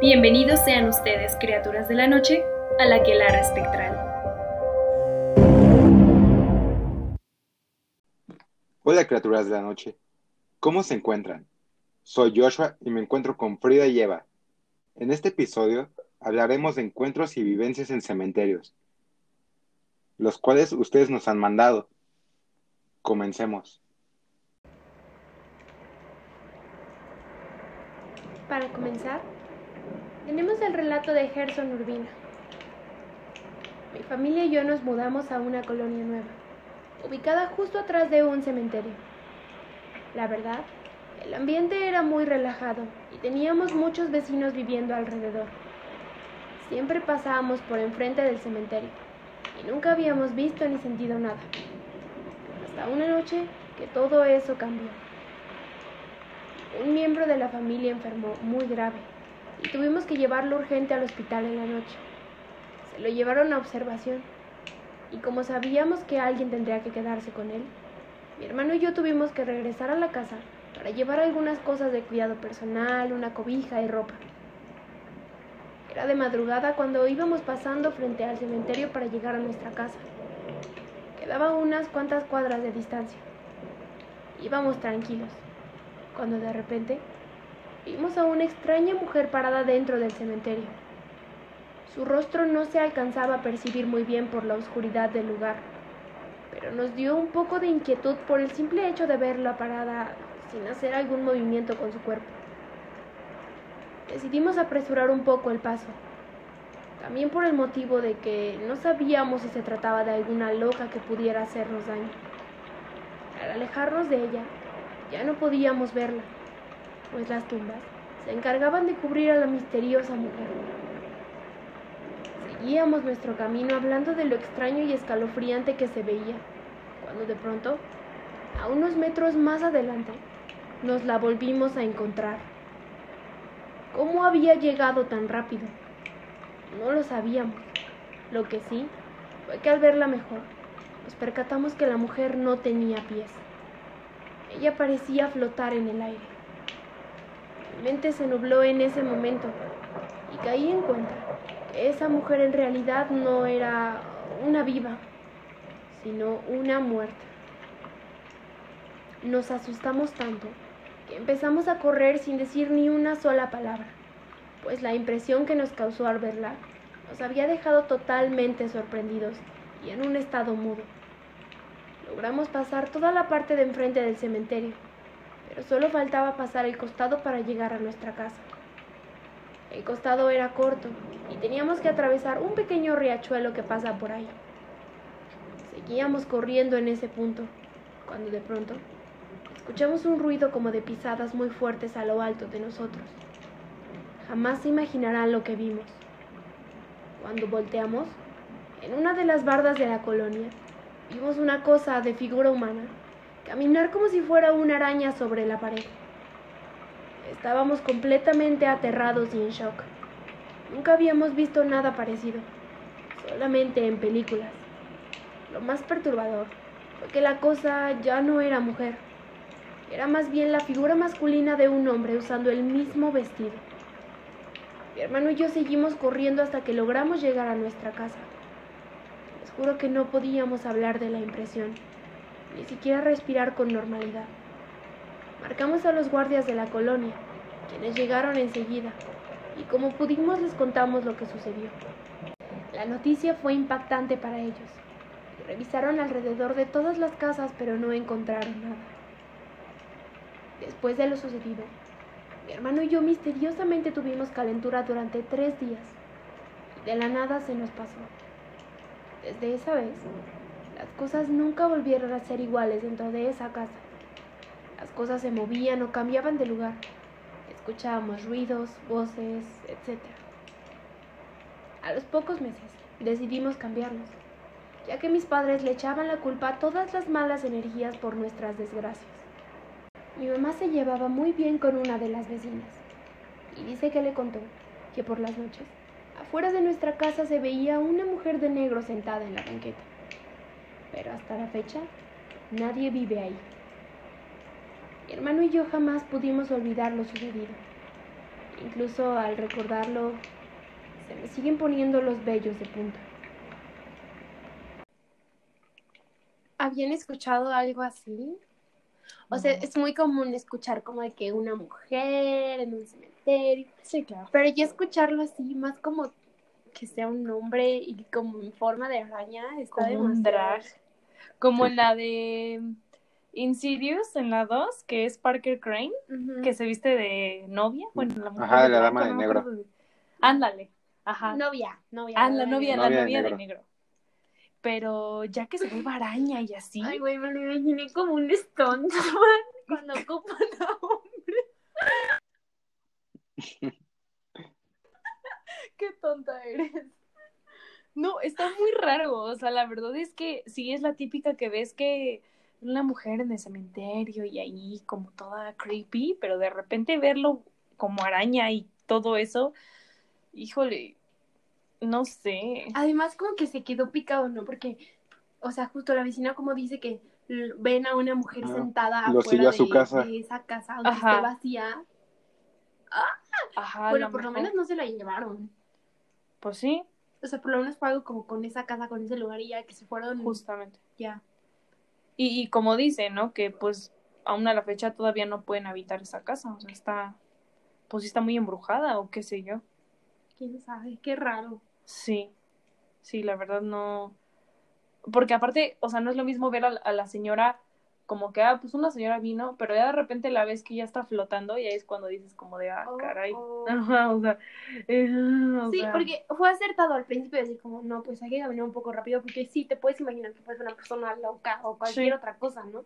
Bienvenidos sean ustedes, criaturas de la noche, a la Quelara Espectral. Hola, criaturas de la noche. ¿Cómo se encuentran? Soy Joshua y me encuentro con Frida y Eva. En este episodio hablaremos de encuentros y vivencias en cementerios, los cuales ustedes nos han mandado. Comencemos. Para comenzar, tenemos el relato de Gerson Urbina. Mi familia y yo nos mudamos a una colonia nueva, ubicada justo atrás de un cementerio. La verdad, el ambiente era muy relajado y teníamos muchos vecinos viviendo alrededor. Siempre pasábamos por enfrente del cementerio y nunca habíamos visto ni sentido nada. Hasta una noche que todo eso cambió. Un miembro de la familia enfermó muy grave y tuvimos que llevarlo urgente al hospital en la noche. Se lo llevaron a observación y como sabíamos que alguien tendría que quedarse con él, mi hermano y yo tuvimos que regresar a la casa para llevar algunas cosas de cuidado personal, una cobija y ropa. Era de madrugada cuando íbamos pasando frente al cementerio para llegar a nuestra casa. Quedaba unas cuantas cuadras de distancia. Íbamos tranquilos cuando de repente vimos a una extraña mujer parada dentro del cementerio. Su rostro no se alcanzaba a percibir muy bien por la oscuridad del lugar, pero nos dio un poco de inquietud por el simple hecho de verla parada sin hacer algún movimiento con su cuerpo. Decidimos apresurar un poco el paso, también por el motivo de que no sabíamos si se trataba de alguna loca que pudiera hacernos daño. Al alejarnos de ella, ya no podíamos verla, pues las tumbas se encargaban de cubrir a la misteriosa mujer. Seguíamos nuestro camino hablando de lo extraño y escalofriante que se veía, cuando de pronto, a unos metros más adelante, nos la volvimos a encontrar. ¿Cómo había llegado tan rápido? No lo sabíamos. Lo que sí fue que al verla mejor, nos percatamos que la mujer no tenía pies. Ella parecía flotar en el aire. Mente se nubló en ese momento y caí en cuenta que esa mujer en realidad no era una viva, sino una muerta. Nos asustamos tanto que empezamos a correr sin decir ni una sola palabra, pues la impresión que nos causó al verla nos había dejado totalmente sorprendidos y en un estado mudo. Logramos pasar toda la parte de enfrente del cementerio, solo faltaba pasar el costado para llegar a nuestra casa. El costado era corto y teníamos que atravesar un pequeño riachuelo que pasa por ahí. Seguíamos corriendo en ese punto, cuando de pronto escuchamos un ruido como de pisadas muy fuertes a lo alto de nosotros. Jamás se imaginarán lo que vimos. Cuando volteamos, en una de las bardas de la colonia, Vimos una cosa de figura humana, caminar como si fuera una araña sobre la pared. Estábamos completamente aterrados y en shock. Nunca habíamos visto nada parecido, solamente en películas. Lo más perturbador fue que la cosa ya no era mujer, era más bien la figura masculina de un hombre usando el mismo vestido. Mi hermano y yo seguimos corriendo hasta que logramos llegar a nuestra casa. Juro que no podíamos hablar de la impresión, ni siquiera respirar con normalidad. Marcamos a los guardias de la colonia, quienes llegaron enseguida, y como pudimos les contamos lo que sucedió. La noticia fue impactante para ellos. Revisaron alrededor de todas las casas, pero no encontraron nada. Después de lo sucedido, mi hermano y yo misteriosamente tuvimos calentura durante tres días, y de la nada se nos pasó. Desde esa vez, las cosas nunca volvieron a ser iguales dentro de esa casa. Las cosas se movían o cambiaban de lugar. Escuchábamos ruidos, voces, etc. A los pocos meses decidimos cambiarnos, ya que mis padres le echaban la culpa a todas las malas energías por nuestras desgracias. Mi mamá se llevaba muy bien con una de las vecinas y dice que le contó que por las noches Afuera de nuestra casa se veía una mujer de negro sentada en la banqueta. Pero hasta la fecha, nadie vive ahí. Mi hermano y yo jamás pudimos olvidar lo sucedido. Incluso al recordarlo, se me siguen poniendo los vellos de punta. ¿Habían escuchado algo así? O sea, es muy común escuchar como de que una mujer en un cementerio, Sí, claro. pero ya escucharlo así, más como que sea un hombre y como en forma de araña, está Como un demasiado. drag. Como en la de Insidious, en la 2, que es Parker Crane, que se viste de novia. Bueno, la mujer Ajá, de la dama de negro. Ándale. Ajá. Novia, novia. Ah, la novia, la Novia de novia de negro. negro. Pero ya que se vuelva araña y así. Ay, güey, me lo imaginé como un stunt cuando ocupan a hombre. Qué tonta eres. No, está muy raro. O sea, la verdad es que sí es la típica que ves que una mujer en el cementerio y ahí como toda creepy, pero de repente verlo como araña y todo eso, híjole, no sé. Además, como que se quedó picado, ¿no? Porque, o sea, justo la vecina como dice que ven a una mujer Ah, sentada lo afuera a su de, casa. de esa casa, aunque Ajá. esté vacía. Ajá, a bueno, lo por lo menos no se la llevaron. Pues sí, O sea, por lo menos fue algo como con esa casa, con ese lugar y ya que se fueron justamente. ya. Y, y como dice, ¿no? Que pues aún a la fecha todavía no pueden habitar esa casa. O sea, está, pues sí está muy embrujada o qué sé yo. ¿Quién sabe? Qué raro. Sí, sí, la verdad no. Porque aparte, o sea, no es lo mismo ver a, a la señora como que, ah, pues una señora vino, pero ya de repente la ves que ya está flotando y ahí es cuando dices como de, ah, Oh, caray. oh. Ajá, o sea, eh, o Sí, sea, porque fue acertado al principio decir como, no, pues hay que caminar un poco rápido porque sí, te puedes imaginar que puedes ser una persona loca o cualquier Sí. otra cosa, ¿no?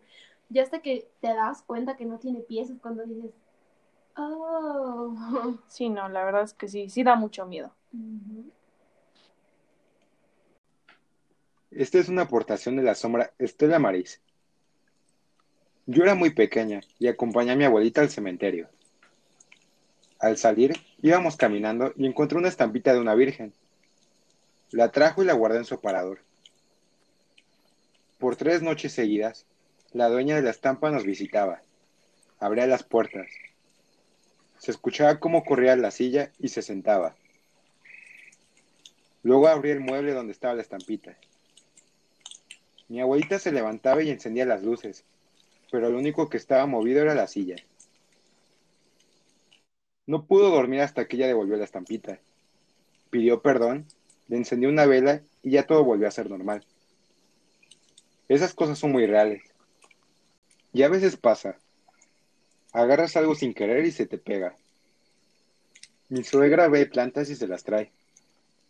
Ya hasta que te das cuenta que no tiene pies es cuando dices, oh. Sí, no, la verdad es que sí, sí da mucho miedo. Esta es una aportación de la sombra Estela Maris. Yo era muy pequeña y acompañé a mi abuelita al cementerio. Al salir, íbamos caminando y encontré una estampita de una virgen. La trajo y la guardé en su aparador. Por tres noches seguidas, la dueña de la estampa nos visitaba. Abría las puertas. Se escuchaba cómo corría la silla y se sentaba. Luego abría el mueble donde estaba la estampita. Mi abuelita se levantaba y encendía las luces, pero lo único que estaba movido era la silla. No pudo dormir hasta que ella devolvió la estampita. Pidió perdón, le encendió una vela y ya todo volvió a ser normal. Esas cosas son muy reales. Y a veces pasa. Agarras algo sin querer y se te pega. Mi suegra ve plantas y se las trae.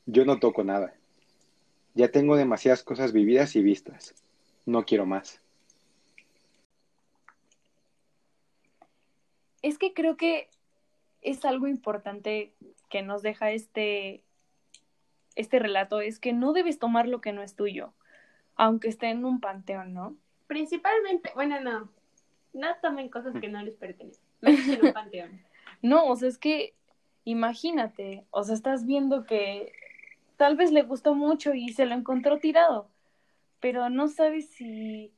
Yo no toco nada. Ya tengo demasiadas cosas vividas y vistas. No quiero más. Es que creo que es algo importante que nos deja este, este relato, es que no debes tomar lo que no es tuyo, aunque esté en un panteón, ¿no? Principalmente, bueno, no, no tomen cosas que no les pertenecen. Menos en un panteón. No, o sea, es que imagínate, o sea, estás viendo que tal vez le gustó mucho y se lo encontró tirado, pero no sabes si...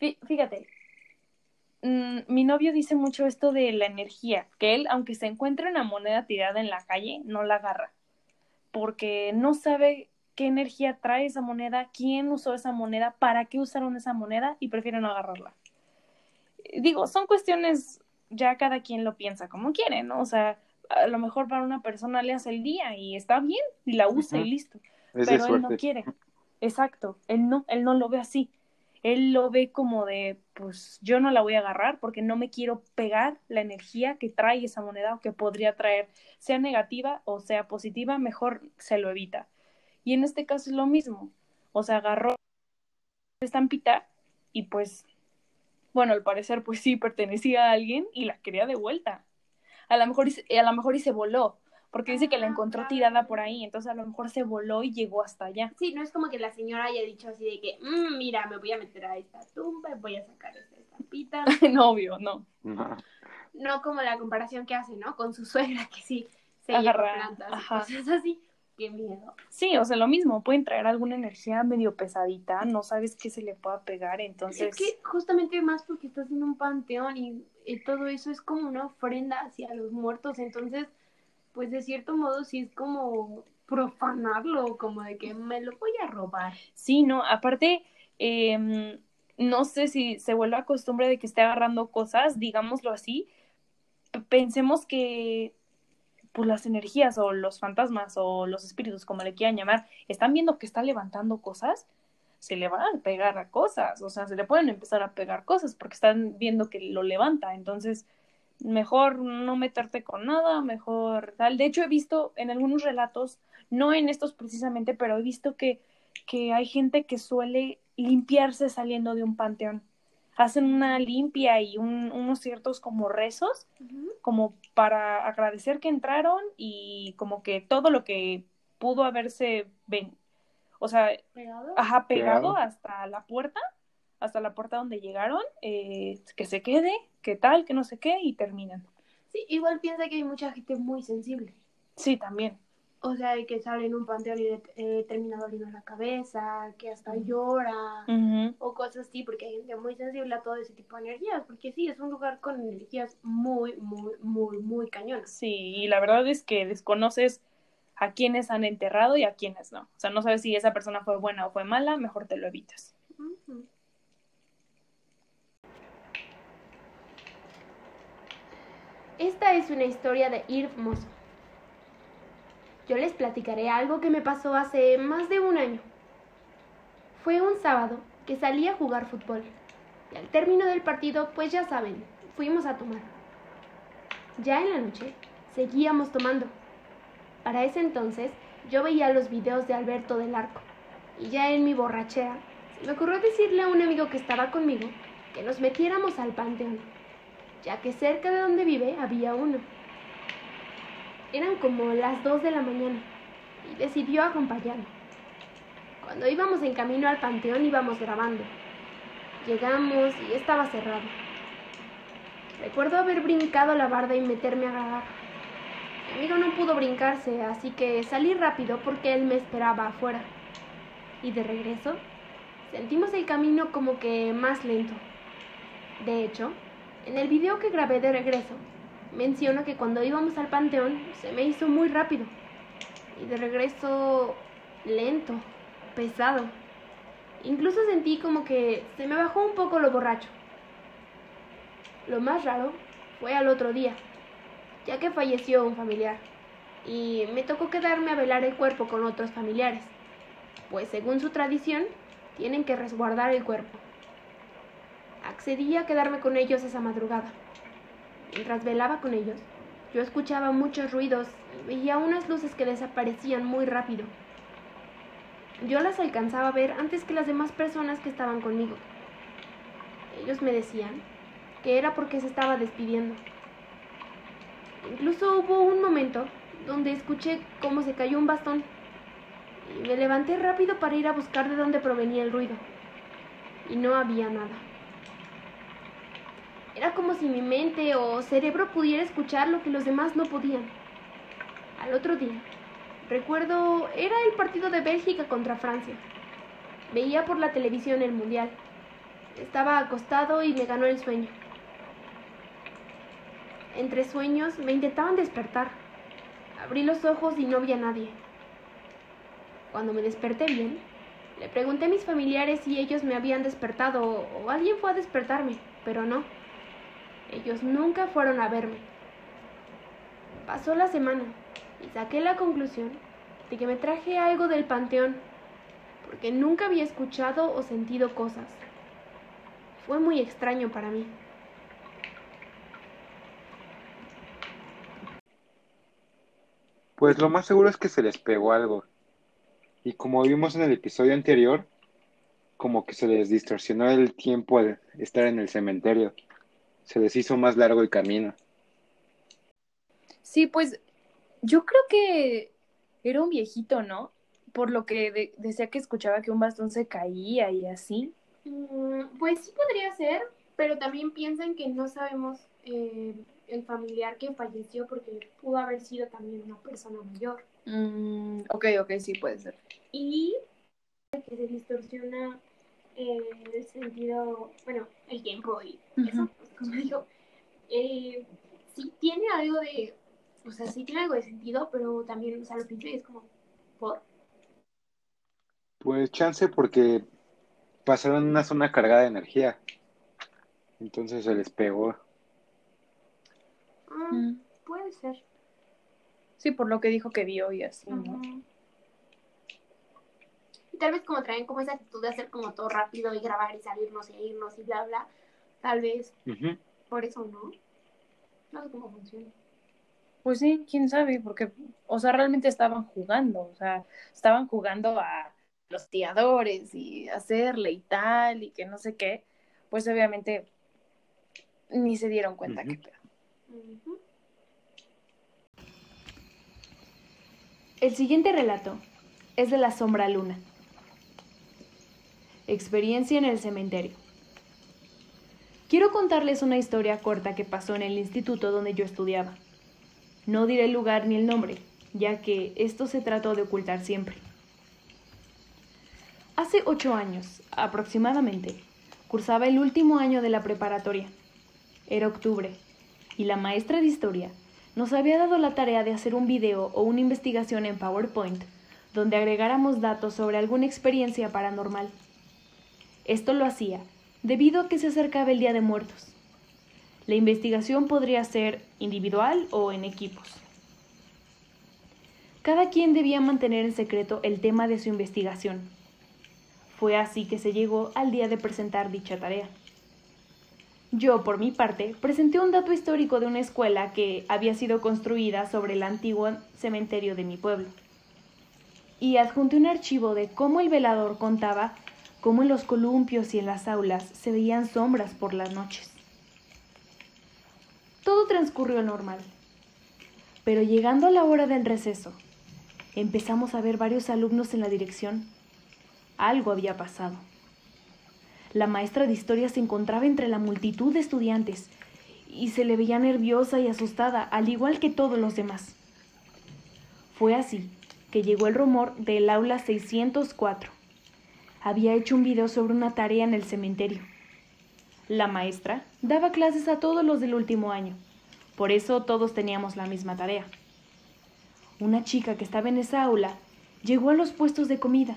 Fí- Fíjate, mm, mi novio dice mucho esto de la energía, que él, aunque se encuentre una moneda tirada en la calle, no la agarra, porque no sabe qué energía trae esa moneda, quién usó esa moneda, para qué usaron esa moneda y prefieren no agarrarla. Digo, son cuestiones, ya cada quien lo piensa como quiere, ¿no? O sea, a lo mejor para una persona le hace el día y está bien y la usa y listo Es pero él no quiere. Exacto, él no, él no lo ve así. Él lo ve como de, pues yo no la voy a agarrar porque no me quiero pegar la energía que trae esa moneda o que podría traer, sea negativa o sea positiva, mejor se lo evita. Y en este caso es lo mismo. O sea, agarró estampita y pues, bueno, al parecer pues sí pertenecía a alguien y la quería de vuelta. A lo mejor, a lo mejor y se voló, porque dice que la encontró tirada por ahí, entonces a lo mejor se voló y llegó hasta allá. Sí, no es como que la señora haya dicho así de que, "Mm, mira, me voy a meter a esta tumba y voy a sacar esta estampita. no, obvio, no. No como la comparación que hace, ¿no? Con su suegra, que sí se Agarra, lleva plantas y ajá. cosas así. Qué miedo. Sí, o sea, lo mismo, pueden traer alguna energía medio pesadita, no sabes qué se le pueda pegar, entonces... Es que justamente más porque estás en un panteón y, y todo eso es como una ofrenda hacia los muertos, entonces pues de cierto modo sí es como profanarlo, como de que me lo voy a robar. Sí, no, aparte, em, no sé si se vuelve a costumbre de que esté agarrando cosas, digámoslo así, pensemos que pues las energías o los fantasmas o los espíritus, como le quieran llamar, están viendo que está levantando cosas, se le van a pegar a cosas, o sea, se le pueden empezar a pegar cosas porque están viendo que lo levanta, entonces mejor no meterte con nada, mejor tal. De hecho, he visto en algunos relatos, no en estos precisamente, pero he visto que, que hay gente que suele limpiarse saliendo de un panteón. Hacen una limpia y un- unos ciertos como rezos, como para agradecer que entraron y como que todo lo que pudo haberse, ven, o sea, ¿Pegado? ajá, pegado Pegado. hasta la puerta, hasta la puerta donde llegaron, eh, que se quede, que tal, que no sé qué, y terminan. Sí, igual piensa que hay mucha gente muy sensible. Sí, también. O sea, que sale en un panteón y eh, termina doliendo la cabeza, que hasta llora, o cosas así, porque hay gente muy sensible a todo ese tipo de energías, porque sí, es un lugar con energías muy, muy, muy, muy cañonas. Sí, y la verdad es que desconoces a quienes han enterrado y a quienes no. O sea, no sabes si esa persona fue buena o fue mala, mejor te lo evitas. Esta es una historia de Irv Mosso. Yo les platicaré algo que me pasó hace más de un año. Fue un sábado que salí a jugar fútbol. Y al término del partido, pues ya saben, fuimos a tomar. Ya en la noche, seguíamos tomando. Para ese entonces, yo veía los videos de Alberto del Arco. Y ya en mi borrachera, se me ocurrió decirle a un amigo que estaba conmigo que nos metiéramos al panteón, ya que cerca de donde vive había uno. Eran como las 2 de la mañana y decidió acompañarme. Cuando íbamos en camino al panteón íbamos grabando. Llegamos y estaba cerrado. Recuerdo haber brincado la barda y meterme a grabar. Mi amigo no pudo brincarse, así que salí rápido porque él me esperaba afuera. Y de regreso, sentimos el camino como que más lento. De hecho, en el video que grabé de regreso, menciono que cuando íbamos al panteón se me hizo muy rápido. Y de regreso, lento, pesado. Incluso sentí como que se me bajó un poco lo borracho. Lo más raro fue al otro día, ya que falleció un familiar. Y me tocó quedarme a velar el cuerpo con otros familiares, pues según su tradición, tienen que resguardar el cuerpo. Accedí a quedarme con ellos esa madrugada. Mientras velaba con ellos, yo escuchaba muchos ruidos y veía unas luces que desaparecían muy rápido. Yo las alcanzaba a ver antes que las demás personas que estaban conmigo. Ellos me decían que era porque se estaba despidiendo. Incluso hubo un momento donde escuché cómo se cayó un bastón y me levanté rápido para ir a buscar de dónde provenía el ruido. Y no había nada. Era como si mi mente o cerebro pudiera escuchar lo que los demás no podían. Al otro día, recuerdo, era el partido de Bélgica contra Francia. Veía por la televisión el Mundial. Estaba acostado y me ganó el sueño. Entre sueños me intentaban despertar. Abrí los ojos y no vi a nadie. Cuando me desperté bien, le pregunté a mis familiares si ellos me habían despertado o, alguien fue a despertarme, pero no. Ellos nunca fueron a verme. Pasó la semana y saqué la conclusión de que me traje algo del panteón, porque nunca había escuchado o sentido cosas. Fue muy extraño para mí. Pues lo más seguro es que se les pegó algo. Y como vimos en el episodio anterior, como que se les distorsionó el tiempo al estar en el cementerio. Se les hizo más largo el camino. Sí, pues yo creo que era un viejito, ¿no? Por lo que de- decía que escuchaba que un bastón se caía y así. Mm, Pues sí podría ser, pero también piensan que no sabemos eh, el familiar que falleció porque pudo haber sido también una persona mayor. Mm, ok, ok, sí puede ser. Y que se distorsiona eh, el sentido, bueno, el tiempo y eso, como digo, eh, sí tiene algo de o sea, sí tiene algo de sentido, pero también, o sea, lo pienso y es como, ¿por? Pues chance porque pasaron en una zona cargada de energía. Entonces se les pegó. Ah, Mm. puede ser. Sí, por lo que dijo que vio y así, ¿no? Ajá. Y tal vez como traen como esa actitud de hacer como todo rápido y grabar y salirnos e irnos y bla, bla. Tal vez por eso, ¿no? No sé cómo funciona. Pues sí, quién sabe, porque, o sea, realmente estaban jugando, o sea, estaban jugando a los tiradores y hacerle y tal, y que no sé qué, pues obviamente ni se dieron cuenta que. Ujú. El siguiente relato es de la sombra luna. Experiencia en el cementerio. Quiero contarles una historia corta que pasó en el instituto donde yo estudiaba. No diré el lugar ni el nombre, ya que esto se trató de ocultar siempre. Hace ocho años, aproximadamente, cursaba el último año de la preparatoria. Era octubre, y la maestra de historia nos había dado la tarea de hacer un video o una investigación en PowerPoint donde agregáramos datos sobre alguna experiencia paranormal. Esto lo hacía debido a que se acercaba el Día de Muertos. La investigación podría ser individual o en equipos. Cada quien debía mantener en secreto el tema de su investigación. Fue así que se llegó al día de presentar dicha tarea. Yo, por mi parte, presenté un dato histórico de una escuela que había sido construida sobre el antiguo cementerio de mi pueblo. Y adjunté un archivo de cómo el velador contaba cómo en los columpios y en las aulas se veían sombras por las noches. Todo transcurrió normal. Pero llegando a la hora del receso, empezamos a ver varios alumnos en la dirección. Algo había pasado. La maestra de historia se encontraba entre la multitud de estudiantes y se le veía nerviosa y asustada, al igual que todos los demás. Fue así que llegó el rumor del aula 604. Había hecho un video sobre una tarea en el cementerio. La maestra daba clases a todos los del último año, por eso todos teníamos la misma tarea. Una chica que estaba en esa aula llegó a los puestos de comida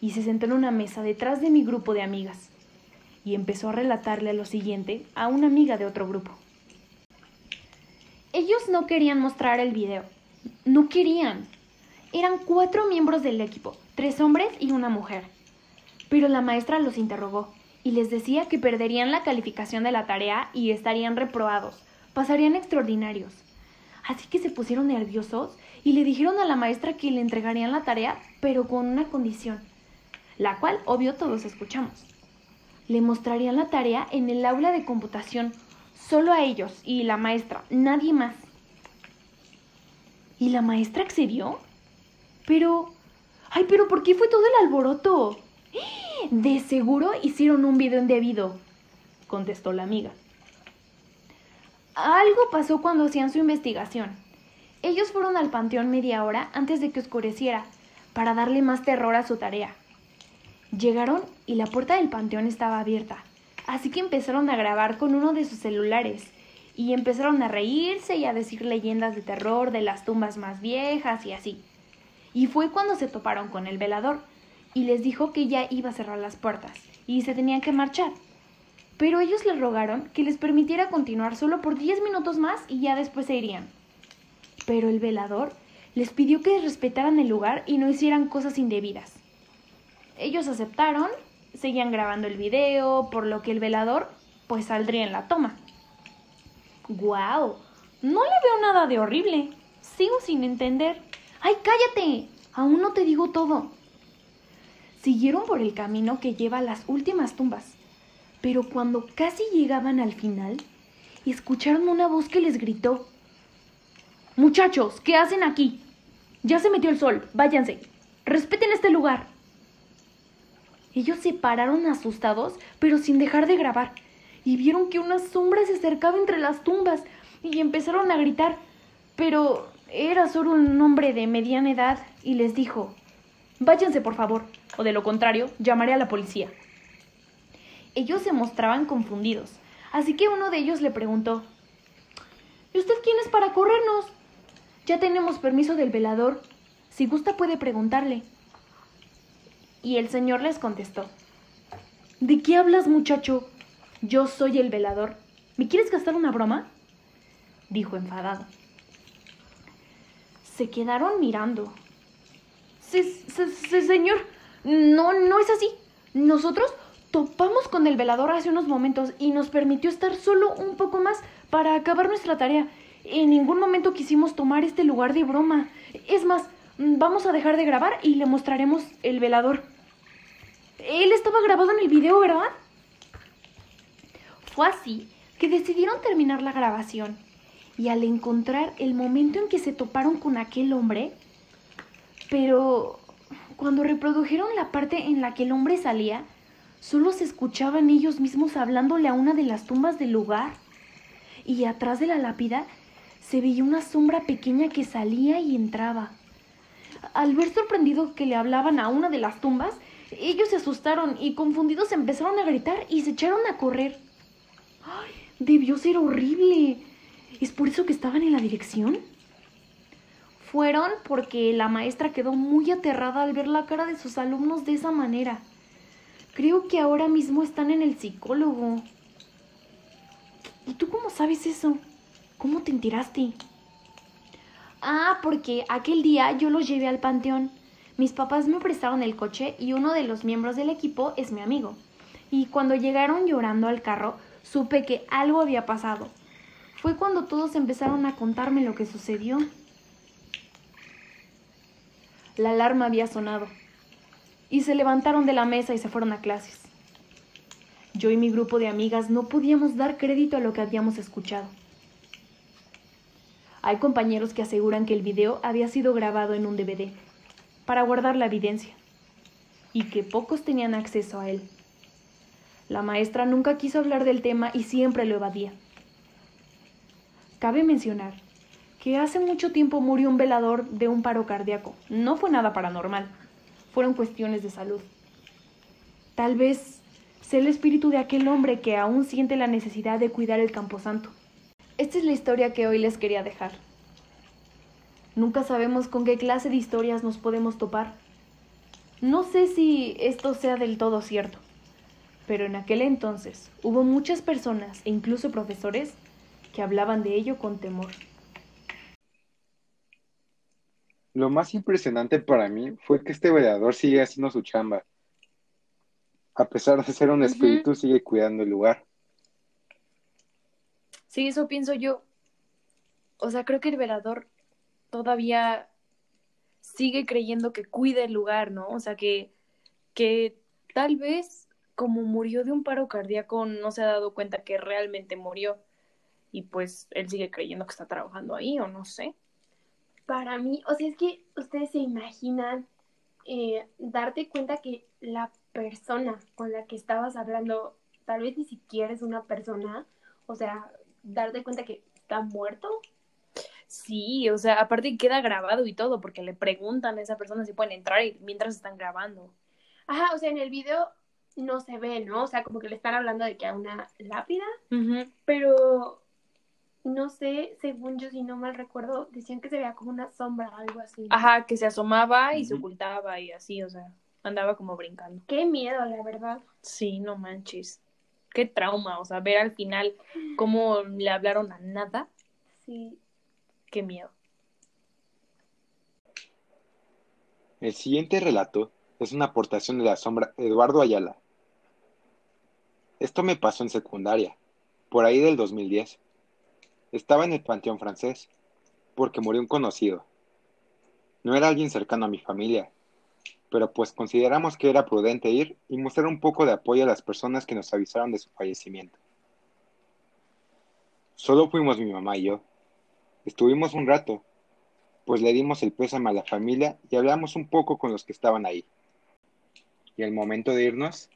y se sentó en una mesa detrás de mi grupo de amigas y empezó a relatarle lo siguiente a una amiga de otro grupo. Ellos no querían mostrar el video. No querían. Eran cuatro miembros del equipo, tres hombres y una mujer. Pero la maestra los interrogó y les decía que perderían la calificación de la tarea y estarían reprobados, pasarían extraordinarios. Así que se pusieron nerviosos y le dijeron a la maestra que le entregarían la tarea, pero con una condición, la cual obvio todos escuchamos le mostrarían la tarea en el aula de computación, solo a ellos y la maestra, nadie más. ¿Y la maestra accedió? Pero... ¡Ay, pero por qué fue todo el alboroto! De seguro hicieron un video indebido, contestó la amiga. Algo pasó cuando hacían su investigación. Ellos fueron al panteón media hora antes de que oscureciera, para darle más terror a su tarea. Llegaron y la puerta del panteón estaba abierta, así que empezaron a grabar con uno de sus celulares y empezaron a reírse y a decir leyendas de terror de las tumbas más viejas y así. Y fue cuando se toparon con el velador y les dijo que ya iba a cerrar las puertas y se tenían que marchar. Pero ellos le rogaron que les permitiera continuar solo por 10 minutos más y ya después se irían. Pero el velador les pidió que respetaran el lugar y no hicieran cosas indebidas. Ellos aceptaron, seguían grabando el video, por lo que el velador pues saldría en la toma. ¡Guau! No le veo nada de horrible. Sigo sin entender. ¡Ay, cállate! Aún no te digo todo. Siguieron por el camino que lleva a las últimas tumbas, pero cuando casi llegaban al final, escucharon una voz que les gritó. Muchachos, ¿qué hacen aquí? Ya se metió el sol, váyanse. Respeten este lugar. Ellos se pararon asustados, pero sin dejar de grabar, y vieron que una sombra se acercaba entre las tumbas y empezaron a gritar. Pero era solo un hombre de mediana edad y les dijo, váyanse por favor, o de lo contrario, llamaré a la policía. Ellos se mostraban confundidos, así que uno de ellos le preguntó, ¿Y usted quién es para corrernos? Ya tenemos permiso del velador. Si gusta puede preguntarle. Y el señor les contestó. ¿De qué hablas, muchacho? Yo soy el velador. ¿Me quieres gastar una broma? dijo enfadado. Se quedaron mirando. Señor. No, no es así. Nosotros topamos con el velador hace unos momentos y nos permitió estar solo un poco más para acabar nuestra tarea. En ningún momento quisimos tomar este lugar de broma. Es más, vamos a dejar de grabar y le mostraremos el velador. Él estaba grabado en el video, ¿verdad? Fue así que decidieron terminar la grabación y al encontrar el momento en que se toparon con aquel hombre, pero cuando reprodujeron la parte en la que el hombre salía, solo se escuchaban ellos mismos hablándole a una de las tumbas del lugar. Y atrás de la lápida se veía una sombra pequeña que salía y entraba. Al ver sorprendido que le hablaban a una de las tumbas, ellos se asustaron y confundidos empezaron a gritar y se echaron a correr. ¡Ay! Debió ser horrible. ¿Es por eso que estaban en la dirección? Fueron porque la maestra quedó muy aterrada al ver la cara de sus alumnos de esa manera. Creo que ahora mismo están en el psicólogo. ¿Y tú cómo sabes eso? ¿Cómo te enteraste? Ah, porque aquel día yo los llevé al panteón. Mis papás me prestaron el coche y uno de los miembros del equipo es mi amigo. Y cuando llegaron llorando al carro, supe que algo había pasado. Fue cuando todos empezaron a contarme lo que sucedió. La alarma había sonado y se levantaron de la mesa y se fueron a clases. Yo y mi grupo de amigas no podíamos dar crédito a lo que habíamos escuchado. Hay compañeros que aseguran que el video había sido grabado en un DVD para guardar la evidencia y que pocos tenían acceso a él. La maestra nunca quiso hablar del tema y siempre lo evadía. Cabe mencionar que hace mucho tiempo murió un velador de un paro cardíaco. No fue nada paranormal, fueron cuestiones de salud. Tal vez sea el espíritu de aquel hombre que aún siente la necesidad de cuidar el camposanto. Esta es la historia que hoy les quería dejar. Nunca sabemos con qué clase de historias nos podemos topar. No sé si esto sea del todo cierto, pero en aquel entonces hubo muchas personas e incluso profesores que hablaban de ello con temor. Lo más impresionante para mí fue que este velador sigue haciendo su chamba. A pesar de ser un espíritu, sigue cuidando el lugar. Sí, eso pienso yo. O sea, creo que el velador todavía sigue creyendo que cuida el lugar, ¿no? O sea, que, que tal vez como murió de un paro cardíaco no se ha dado cuenta que realmente murió. Y pues él sigue creyendo que está trabajando ahí o no sé. Para mí, o sea, es que ustedes se imaginan eh, darte cuenta que la persona con la que estabas hablando tal vez ni siquiera es una persona, o sea, darte cuenta que está muerto. Sí, o sea, aparte queda grabado y todo, porque le preguntan a esa persona si pueden entrar y- mientras están grabando. Ajá, o sea, en el video no se ve, ¿no? O sea, como que le están hablando de que a una lápida, pero no sé, según yo, si no mal recuerdo, decían que se veía como una sombra o algo así. ¿no? Ajá, que se asomaba y se ocultaba y así, o sea, andaba como brincando. Qué miedo, la verdad. Sí, no manches. Qué trauma, o sea, ver al final cómo le hablaron a nada, Sí. qué miedo. El siguiente relato es una aportación de la sombra Eduardo Ayala. Esto me pasó en secundaria, por ahí del 2010. Estaba en el Panteón francés, porque murió un conocido. No era alguien cercano a mi familia, pero pues consideramos que era prudente ir y mostrar un poco de apoyo a las personas que nos avisaron de su fallecimiento. Solo fuimos mi mamá y yo. Estuvimos un rato, pues le dimos el pésame a la familia y hablamos un poco con los que estaban ahí. Y al momento de irnos,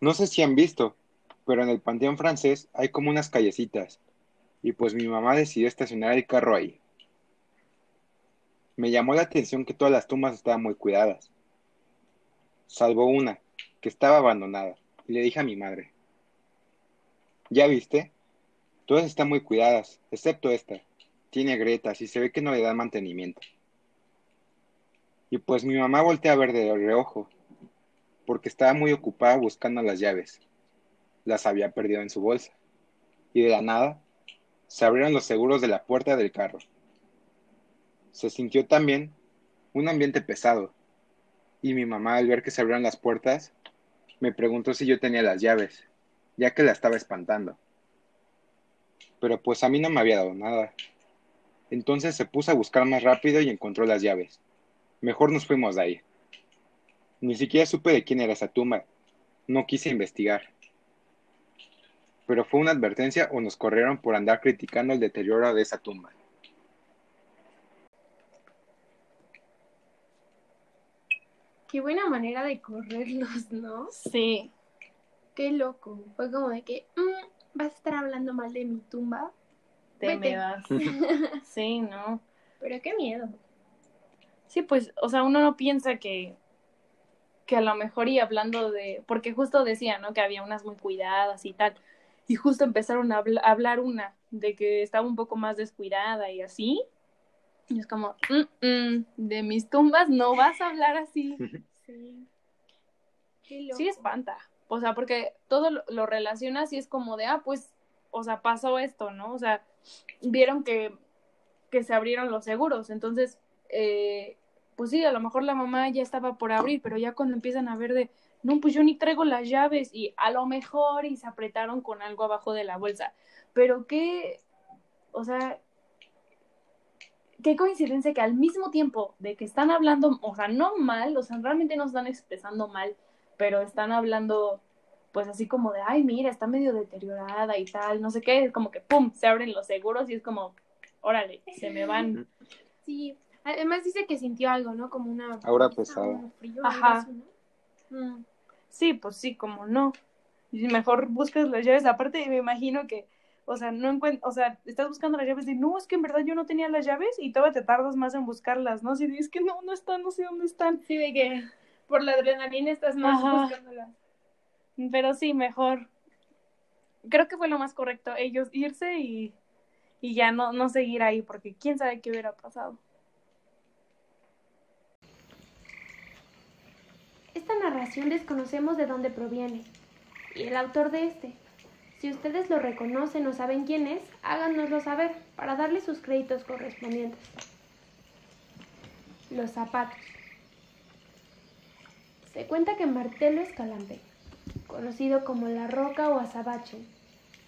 no sé si han visto, pero en el Panteón francés hay como unas callecitas, y pues mi mamá decidió estacionar el carro ahí. Me llamó la atención que todas las tumbas estaban muy cuidadas, salvo una, que estaba abandonada, y le dije a mi madre, ¿ya viste? Todas están muy cuidadas, excepto esta. tiene grietas y se ve que no le dan mantenimiento. Y pues mi mamá voltea a ver de reojo, porque estaba muy ocupada buscando las llaves. Las había perdido en su bolsa. Y de la nada, se abrieron los seguros de la puerta del carro. Se sintió también un ambiente pesado, y mi mamá al ver que se abrieron las puertas, me preguntó si yo tenía las llaves, ya que la estaba espantando. Pero pues a mí no me había dado nada. Entonces se puso a buscar más rápido y encontró las llaves. Mejor nos fuimos de ahí. Ni siquiera supe de quién era esa tumba. No quise investigar. Pero fue una advertencia o nos corrieron por andar criticando el deterioro de esa tumba. Qué buena manera de correrlos, ¿no? Sí. Qué loco. Fue como de que, "Mm, vas a estar hablando mal de mi tumba. Te Vete. me vas. Sí, ¿no? Pero qué miedo. Sí, pues, o sea, uno no piensa que, que a lo mejor y hablando de, porque justo decía, ¿no? Que había unas muy cuidadas y tal, y justo empezaron a, habl- a hablar una de que estaba un poco más descuidada y así, y es como, "Mm, mm, de mis tumbas no vas a hablar así. Sí. Qué loco. Sí espanta, o sea, porque todo lo, lo relacionas y es como de, ah, pues, o sea, pasó esto, ¿no? O sea, vieron que, que se abrieron los seguros, entonces, eh, pues sí, a lo mejor la mamá ya estaba por abrir, pero ya cuando empiezan a ver de, no, pues yo ni traigo las llaves y a lo mejor y se apretaron con algo abajo de la bolsa, pero qué, o sea, qué coincidencia que al mismo tiempo de que están hablando, o sea, no mal, o sea, realmente no están expresando mal, pero están hablando pues así como de, ay, mira, está medio deteriorada y tal, no sé qué, es como que, ¡pum!, se abren los seguros y es como, órale, se me van. Sí. Además dice que sintió algo, ¿no? Como una... Aura pesada. frío, Ajá. así, ¿no? Mm. Sí, pues sí, como no. Y mejor buscas las llaves, aparte me imagino que, o sea, no encuentro, o sea, estás buscando las llaves y no, es que en verdad yo no tenía las llaves y todavía te tardas más en buscarlas, ¿no? Si dices que no, no están, no sé dónde están. Sí, de que por la adrenalina estás más Ajá. buscándola. Pero sí, mejor. Creo que fue lo más correcto, ellos irse y, y ya no, no seguir ahí, porque quién sabe qué hubiera pasado. Esta narración desconocemos de dónde proviene y el autor de este. Si ustedes lo reconocen o saben quién es, háganoslo saber para darle sus créditos correspondientes. Los zapatos. Se cuenta que Martelo Escalante, conocido como La Roca o Azabache,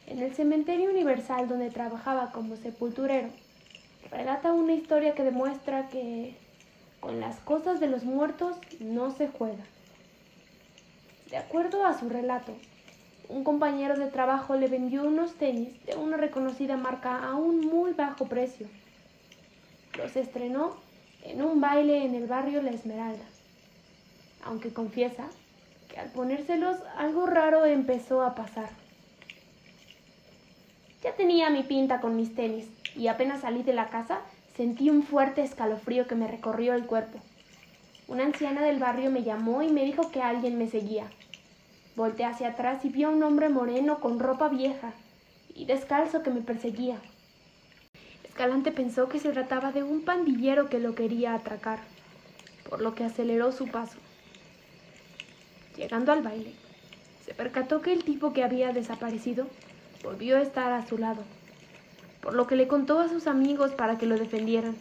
en el cementerio universal donde trabajaba como sepulturero, relata una historia que demuestra que con las cosas de los muertos no se juega. De acuerdo a su relato, un compañero de trabajo le vendió unos tenis de una reconocida marca a un muy bajo precio. Los estrenó en un baile en el barrio La Esmeralda, aunque confiesa que al ponérselos algo raro empezó a pasar. Ya tenía mi pinta con mis tenis y apenas salí de la casa sentí un fuerte escalofrío que me recorrió el cuerpo. Una anciana del barrio me llamó y me dijo que alguien me seguía. Volté hacia atrás y vi a un hombre moreno con ropa vieja y descalzo que me perseguía. Escalante pensó que se trataba de un pandillero que lo quería atracar, por lo que aceleró su paso. Llegando al baile, se percató que el tipo que había desaparecido volvió a estar a su lado, por lo que le contó a sus amigos para que lo defendieran.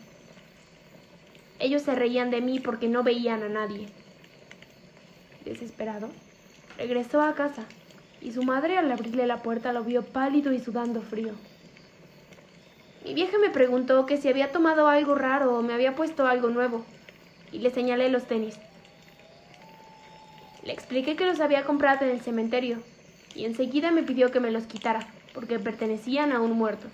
Ellos se reían de mí porque no veían a nadie. Desesperado, regresó a casa y su madre al abrirle la puerta lo vio pálido y sudando frío. Mi vieja me preguntó que si había tomado algo raro o me había puesto algo nuevo y le señalé los tenis. Le expliqué que los había comprado en el cementerio y enseguida me pidió que me los quitara porque pertenecían a un muerto.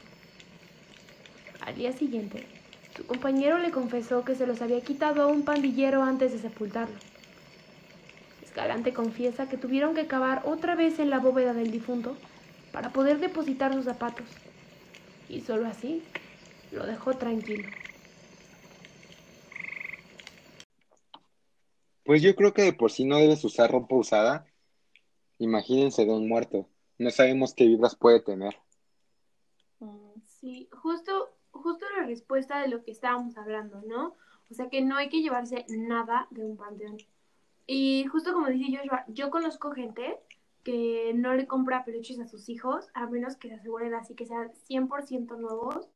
Al día siguiente, su compañero le confesó que se los había quitado a un pandillero antes de sepultarlo. Escalante confiesa que tuvieron que cavar otra vez en la bóveda del difunto para poder depositar sus zapatos. Y solo así lo dejó tranquilo. Pues yo creo que de por sí no debes usar ropa usada. Imagínense de un muerto. No sabemos qué vibras puede tener. Sí, justo, justo la respuesta de lo que estábamos hablando, ¿no? O sea que no hay que llevarse nada de un panteón. Y justo como dice Joshua, yo conozco gente que no le compra peluches a sus hijos, a menos que se aseguren así que sean 100% nuevos.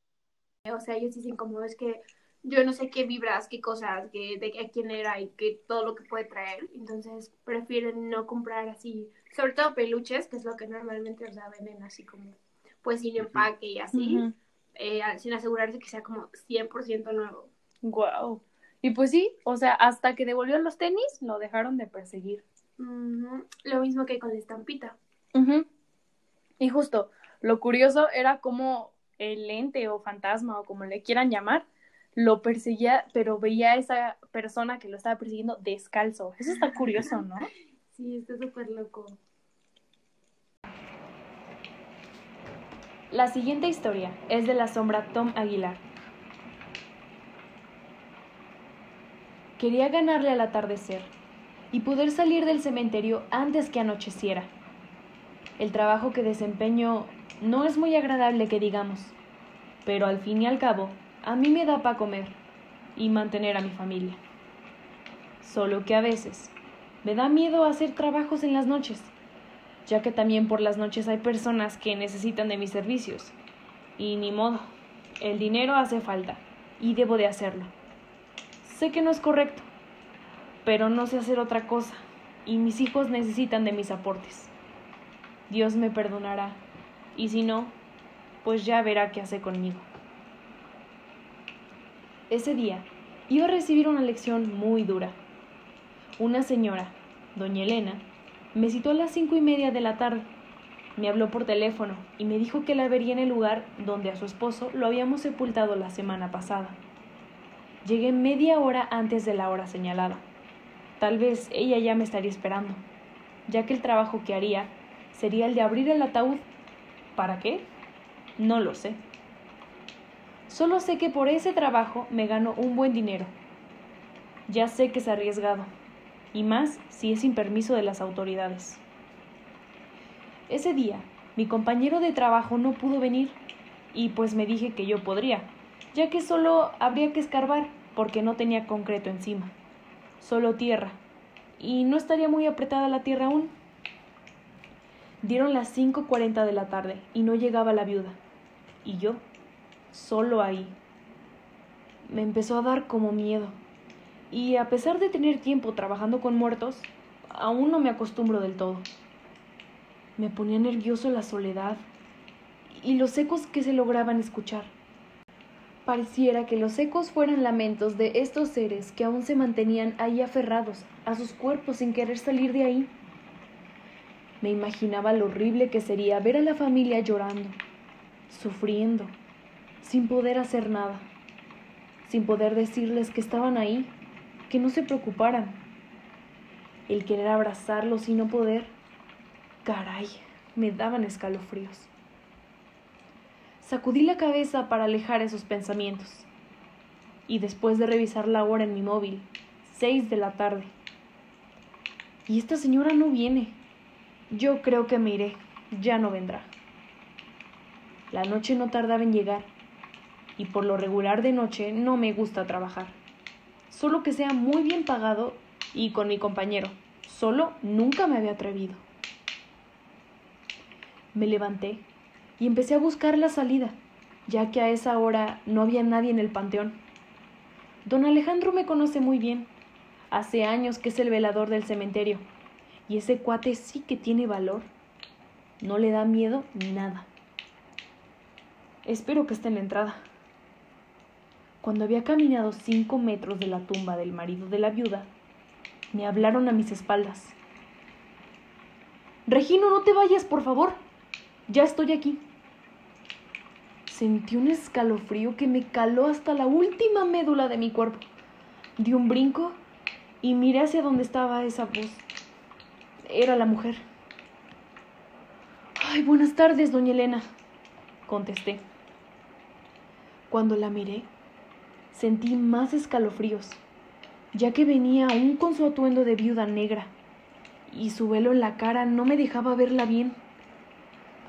O sea, ellos dicen como es que yo no sé qué vibras, qué cosas, qué, de qué, quién era y qué, todo lo que puede traer. Entonces prefieren no comprar así, sobre todo peluches, que es lo que normalmente, o sea, venden así como, pues sin empaque y así, Ujú. Eh, sin asegurarse que sea como 100% nuevo. Guau. Y pues sí, o sea, hasta que devolvió los tenis, lo dejaron de perseguir. Lo mismo que con la estampita. Y justo, lo curioso era cómo el ente o fantasma o como le quieran llamar, lo perseguía, pero veía a esa persona que lo estaba persiguiendo descalzo. Eso está curioso, ¿no? Sí, está súper loco. La siguiente historia es de la sombra Tom Aguilar. Quería ganarle al atardecer y poder salir del cementerio antes que anocheciera. El trabajo que desempeño no es muy agradable que digamos, pero al fin y al cabo a mí me da para comer y mantener a mi familia. Solo que a veces me da miedo hacer trabajos en las noches ya que también por las noches hay personas que necesitan de mis servicios. Y ni modo, el dinero hace falta y debo de hacerlo. Sé que no es correcto, pero no sé hacer otra cosa y mis hijos necesitan de mis aportes. Dios me perdonará y si no, pues ya verá qué hace conmigo. Ese día iba a recibir una lección muy dura. Una señora, doña Elena, me citó a las cinco y media de la tarde. Me habló por teléfono y me dijo que la vería en el lugar donde a su esposo lo habíamos sepultado la semana pasada. Llegué media hora antes de la hora señalada. Tal vez ella ya me estaría esperando, ya que el trabajo que haría sería el de abrir el ataúd. ¿Para qué? No lo sé. Solo sé que por ese trabajo me gano un buen dinero. Ya sé que es arriesgado, y más si es sin permiso de las autoridades. Ese día, mi compañero de trabajo no pudo venir y pues me dije que yo podría, ya que solo habría que escarbar porque no tenía concreto encima, solo tierra, y no estaría muy apretada la tierra aún. Dieron las 5.40 de la tarde y no llegaba la viuda, y yo, solo ahí. Me empezó a dar como miedo y a pesar de tener tiempo trabajando con muertos, aún no me acostumbro del todo. Me ponía nervioso la soledad y los ecos que se lograban escuchar. Pareciera que los ecos fueran lamentos de estos seres que aún se mantenían ahí aferrados a sus cuerpos sin querer salir de ahí. Me imaginaba lo horrible que sería ver a la familia llorando, sufriendo, sin poder hacer nada, sin poder decirles que estaban ahí que no se preocuparan. El querer abrazarlos y no poder, caray, me daban escalofríos. Sacudí la cabeza para alejar esos pensamientos. Y después de revisar la hora en mi móvil, seis de la tarde. Y esta señora no viene. Yo creo que me iré. Ya no vendrá. La noche no tardaba en llegar. Y por lo regular de noche no me gusta trabajar solo que sea muy bien pagado y con mi compañero. Solo nunca me había atrevido. Me levanté y empecé a buscar la salida, ya que a esa hora no había nadie en el panteón. Don Alejandro me conoce muy bien. Hace años que es el velador del cementerio. Y ese cuate sí que tiene valor. No le da miedo ni nada. Espero que esté en la entrada. Cuando había caminado cinco metros de la tumba del marido de la viuda, me hablaron a mis espaldas. Regino, no te vayas, por favor. Ya estoy aquí. Sentí un escalofrío que me caló hasta la última médula de mi cuerpo. Di un brinco y miré hacia donde estaba esa voz. Era la mujer. Ay, buenas tardes, doña Elena, contesté. Cuando la miré, sentí más escalofríos, ya que venía aún con su atuendo de viuda negra, y su velo en la cara no me dejaba verla bien.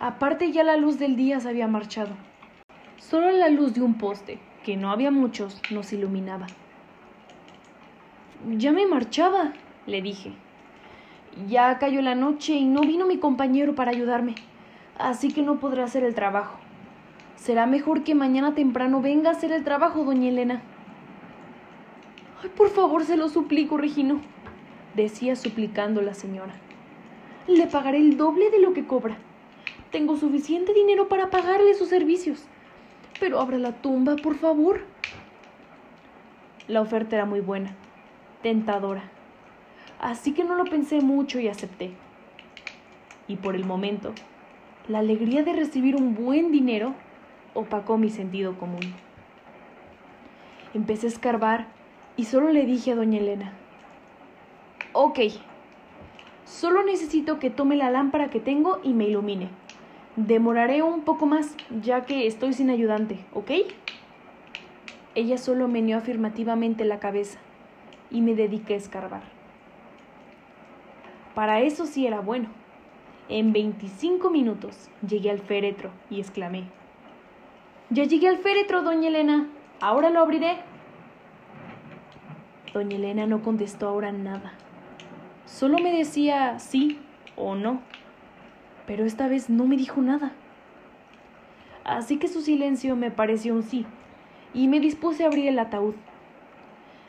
Aparte ya la luz del día se había marchado. Solo la luz de un poste, que no había muchos, nos iluminaba. Ya me marchaba, le dije. Ya cayó la noche y no vino mi compañero para ayudarme, así que no podré hacer el trabajo. Será mejor que mañana temprano venga a hacer el trabajo, doña Elena. Ay, por favor, se lo suplico, Regino, decía suplicando la señora. Le pagaré el doble de lo que cobra. Tengo suficiente dinero para pagarle sus servicios. Pero abra la tumba, por favor. La oferta era muy buena, tentadora. Así que no lo pensé mucho y acepté. Y por el momento, la alegría de recibir un buen dinero opacó mi sentido común. Empecé a escarbar y solo le dije a doña Elena, ok, solo necesito que tome la lámpara que tengo y me ilumine. Demoraré un poco más, ya que estoy sin ayudante, ¿ok? Ella solo meneó afirmativamente la cabeza y me dediqué a escarbar. Para eso sí era bueno. En 25 minutos llegué al féretro y exclamé, Ya llegué al féretro, doña Elena. Ahora lo abriré. Doña Elena no contestó ahora nada. Solo me decía sí o no pero esta vez no me dijo nada. Así que su silencio me pareció un sí, y me dispuse a abrir el ataúd.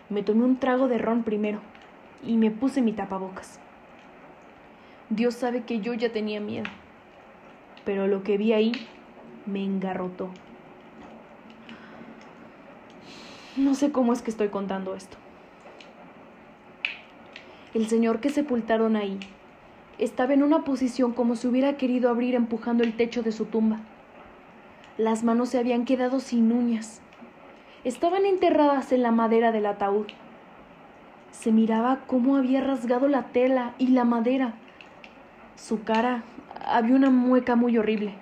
Me tomé un trago de ron primero, y me puse mi tapabocas. Dios sabe que yo ya tenía miedo, pero lo que vi ahí me engarrotó. No sé cómo es que estoy contando esto. El señor que sepultaron ahí estaba en una posición como si hubiera querido abrir empujando el techo de su tumba. Las manos se habían quedado sin uñas. Estaban enterradas en la madera del ataúd. Se miraba cómo había rasgado la tela y la madera. Su cara había una mueca muy horrible.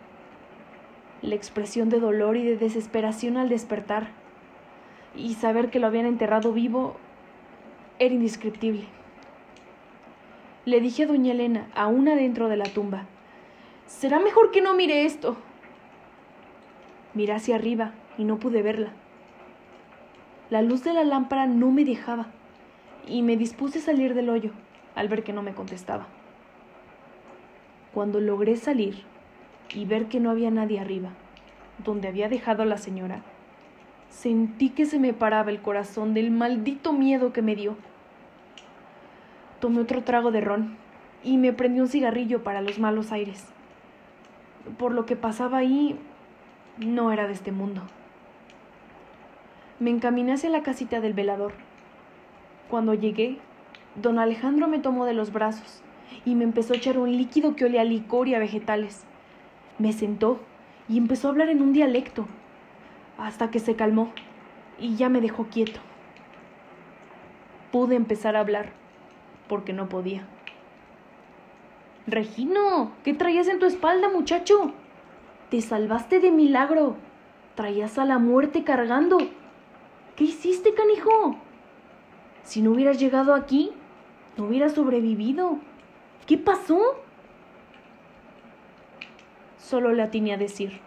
La expresión de dolor y de desesperación al despertar y saber que lo habían enterrado vivo era indescriptible. Le dije a doña Elena, aún adentro de la tumba, será mejor que no mire esto. Miré hacia arriba y no pude verla. La luz de la lámpara no me dejaba y me dispuse a salir del hoyo al ver que no me contestaba. Cuando logré salir y ver que no había nadie arriba, donde había dejado a la señora, sentí que se me paraba el corazón del maldito miedo que me dio tomé otro trago de ron y me prendí un cigarrillo para los malos aires. Por lo que pasaba ahí, no era de este mundo. Me encaminé hacia la casita del velador. Cuando llegué, don Alejandro me tomó de los brazos y me empezó a echar un líquido que olía a licor y a vegetales. Me sentó y empezó a hablar en un dialecto, hasta que se calmó y ya me dejó quieto. Pude empezar a hablar porque no podía. Regino, ¿qué traías en tu espalda, muchacho? Te salvaste de milagro. Traías a la muerte cargando. ¿Qué hiciste, canijo? Si no hubieras llegado aquí, no hubieras sobrevivido. ¿Qué pasó? Solo le atiné a decir.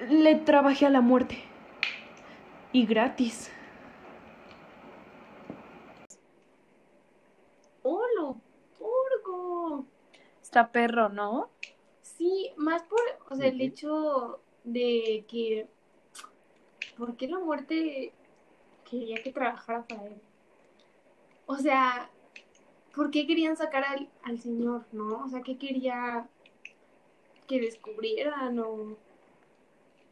Le trabajé a la muerte. Y gratis. Está perro, ¿no? Sí, más por, o sea, el hecho de que, ¿por qué la muerte quería que trabajara para él? O sea, ¿por qué querían sacar al, al señor, no? O sea, ¿qué quería que descubrieran o,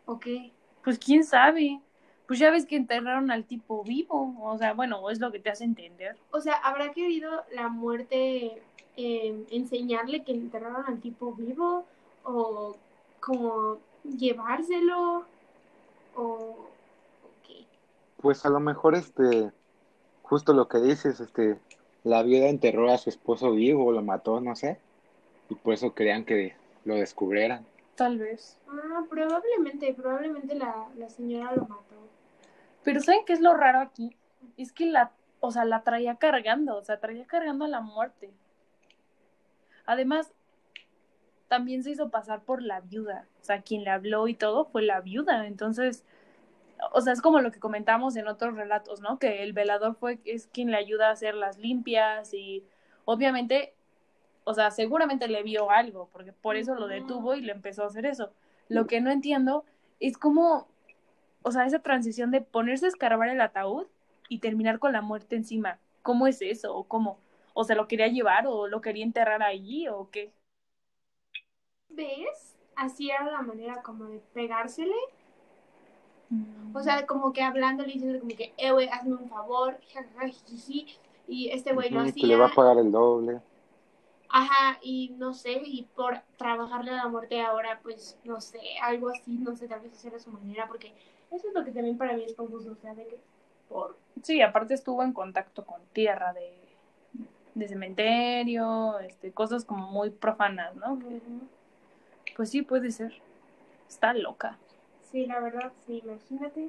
o qué? Pues quién sabe. Pues ya ves que enterraron al tipo vivo, o sea, bueno, es lo que te hace entender. O sea, ¿habrá querido la muerte eh, enseñarle que enterraron al tipo vivo o como llevárselo o qué? Pues a lo mejor este justo lo que dices, este la viuda enterró a su esposo vivo o lo mató, no sé, y por eso querían que lo descubrieran. Tal vez. Ah, probablemente, probablemente la, la señora lo mató. Pero ¿saben qué es lo raro aquí? Es que la, o sea, la traía cargando, o sea, traía cargando a la muerte. Además, también se hizo pasar por la viuda. O sea, quien le habló y todo fue la viuda. Entonces, o sea, es como lo que comentamos en otros relatos, ¿no? Que el velador fue, es quien le ayuda a hacer las limpias y obviamente, o sea, seguramente le vio algo, porque por eso lo detuvo y le empezó a hacer eso. Lo que no entiendo es como, o sea, esa transición de ponerse a escarbar el ataúd y terminar con la muerte encima. ¿Cómo es eso? ¿O cómo? ¿O se lo quería llevar o lo quería enterrar allí o qué? ¿Ves? Así era la manera como de pegársele. O sea, como que hablándole y diciendo como que, eh, güey, hazme un favor, y este güey lo hacía. que le va a pagar el doble. Ajá, y no sé, y por trabajarle a la muerte ahora, pues, no sé, algo así, no sé, tal vez hacer a su manera, porque eso es lo que también para mí es confuso, o sea, de que por... Sí, aparte estuvo en contacto con tierra de, de cementerio, este, cosas como muy profanas, ¿no? Pues sí, puede ser. Está loca. Sí, la verdad, sí, imagínate.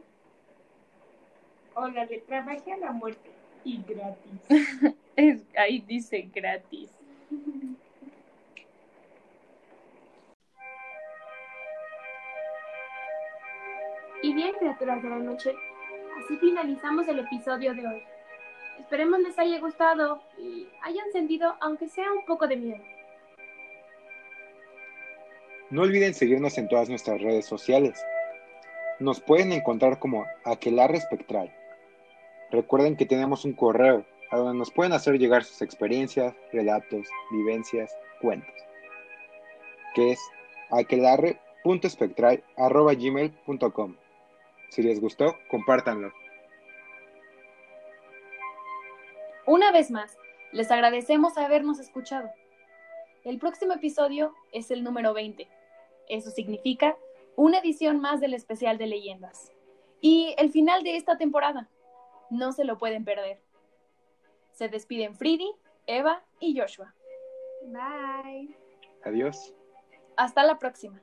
Hola, le trabajé a la muerte. Y gratis. Es, ahí dice gratis. Y bien, criaturas de la noche, así finalizamos el episodio de hoy. Esperemos les haya gustado y hayan sentido, aunque sea un poco de miedo. No olviden seguirnos en todas nuestras redes sociales. Nos pueden encontrar como Aquelarre Espectral. Recuerden que tenemos un correo a donde nos pueden hacer llegar sus experiencias, relatos, vivencias, cuentos, que es aquelarre.espectral.gmail.com. Si les gustó, compártanlo. Una vez más, les agradecemos habernos escuchado. El próximo episodio es el número 20. Eso significa una edición más del especial de leyendas. Y el final de esta temporada. No se lo pueden perder. Se despiden Fridi, Eva y Joshua. Bye. Adiós. Hasta la próxima.